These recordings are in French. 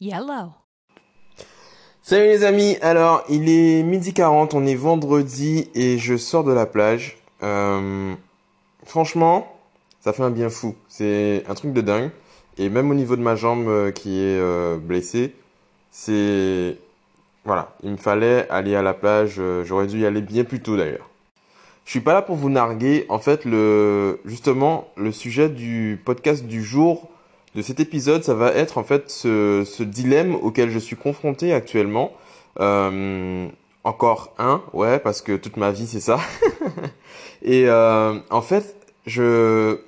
Yellow. Salut les amis, alors il est midi 40, on est vendredi et je sors de la plage. Euh, franchement, ça fait un bien fou, c'est un truc de dingue. Et même au niveau de ma jambe euh, qui est euh, blessée, c'est... Voilà, il me fallait aller à la plage, j'aurais dû y aller bien plus tôt d'ailleurs. Je suis pas là pour vous narguer, en fait, le... justement, le sujet du podcast du jour de cet épisode, ça va être en fait ce, ce dilemme auquel je suis confronté actuellement. Euh, encore un, ouais, parce que toute ma vie c'est ça. Et euh, en fait, je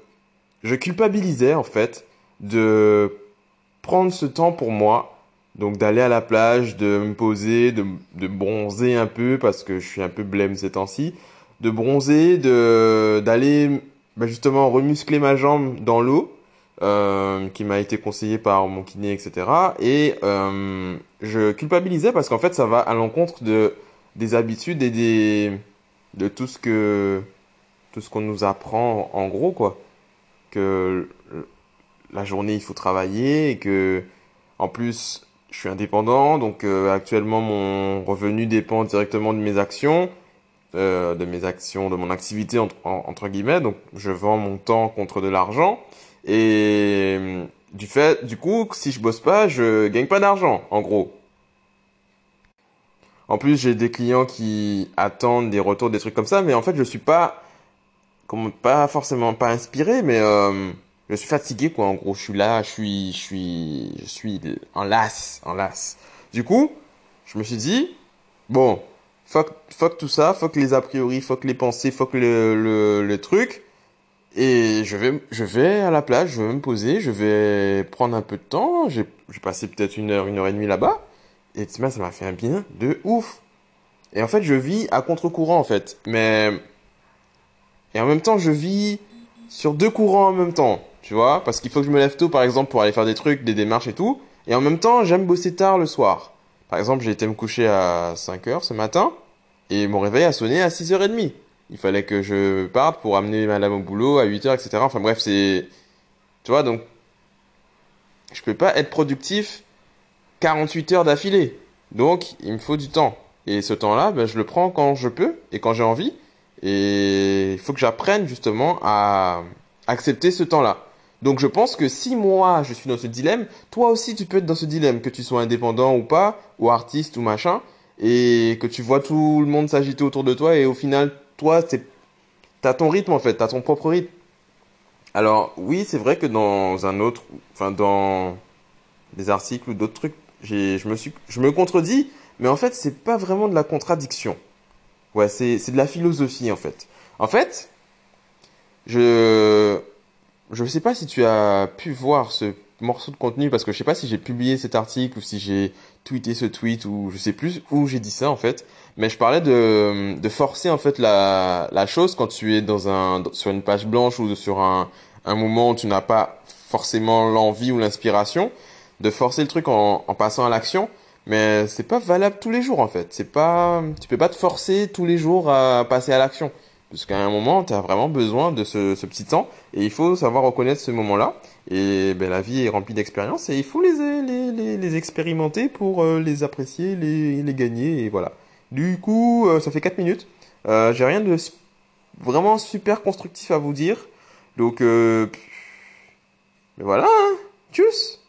je culpabilisais en fait de prendre ce temps pour moi, donc d'aller à la plage, de me poser, de, de bronzer un peu parce que je suis un peu blême ces temps-ci, de bronzer, de d'aller bah, justement remuscler ma jambe dans l'eau euh, qui m'a été conseillé par mon kiné, etc. Et euh, je culpabilisais parce qu'en fait, ça va à l'encontre de des habitudes et de tout ce que tout ce qu'on nous apprend en gros quoi. Que la journée il faut travailler et que en plus je suis indépendant donc euh, actuellement mon revenu dépend directement de mes actions de mes actions de mon activité entre guillemets donc je vends mon temps contre de l'argent et euh, du fait, du coup, si je bosse pas, je gagne pas d'argent, en gros. En plus, j'ai des clients qui attendent des retours, des trucs comme ça, mais en fait, je suis pas, pas forcément pas inspiré, mais euh, je suis fatigué, quoi. En gros, je suis là, je suis, je suis, je suis en lasse, en lasse. Du coup, je me suis dit, bon, fuck, fuck tout ça, fuck les a priori, fuck les pensées, fuck le, le, le truc. Et je vais, je vais à la plage, je vais me poser, je vais prendre un peu de temps. J'ai, passé peut-être une heure, une heure et demie là-bas. Et tu ça m'a fait un bien de ouf. Et en fait, je vis à contre-courant, en fait. Mais, et en même temps, je vis sur deux courants en même temps. Tu vois? Parce qu'il faut que je me lève tôt, par exemple, pour aller faire des trucs, des démarches et tout. Et en même temps, j'aime bosser tard le soir. Par exemple, j'ai été me coucher à 5 heures ce matin. Et mon réveil a sonné à 6h30 il fallait que je parte pour amener madame au boulot à 8 heures, etc. Enfin bref, c'est... Tu vois, donc... Je peux pas être productif 48 heures d'affilée. Donc, il me faut du temps. Et ce temps-là, ben, je le prends quand je peux et quand j'ai envie. Et il faut que j'apprenne justement à accepter ce temps-là. Donc je pense que si moi je suis dans ce dilemme, toi aussi tu peux être dans ce dilemme, que tu sois indépendant ou pas, ou artiste ou machin, et que tu vois tout le monde s'agiter autour de toi et au final toi, t'as ton rythme en fait, t'as ton propre rythme. Alors oui, c'est vrai que dans un autre, enfin dans des articles ou d'autres trucs, je me suis, je me contredis, mais en fait c'est pas vraiment de la contradiction. Ouais, c'est c'est de la philosophie en fait. En fait, je je sais pas si tu as pu voir ce morceau de contenu parce que je sais pas si j'ai publié cet article ou si j'ai tweeté ce tweet ou je sais plus où j'ai dit ça en fait. Mais je parlais de, de forcer en fait la, la chose quand tu es dans un, sur une page blanche ou sur un, un moment où tu n'as pas forcément l'envie ou l'inspiration, de forcer le truc en, en passant à l'action. Mais c'est pas valable tous les jours en fait. C'est pas, tu peux pas te forcer tous les jours à passer à l'action. Parce qu'à un moment, tu as vraiment besoin de ce, petit temps et il faut savoir reconnaître ce moment-là. Et ben, la vie est remplie d'expériences et il faut les, expérimenter pour euh, les apprécier, les, gagner et voilà. Du coup, euh, ça fait 4 minutes. Euh, J'ai rien de vraiment super constructif à vous dire. Donc, euh, mais voilà, hein. tchuss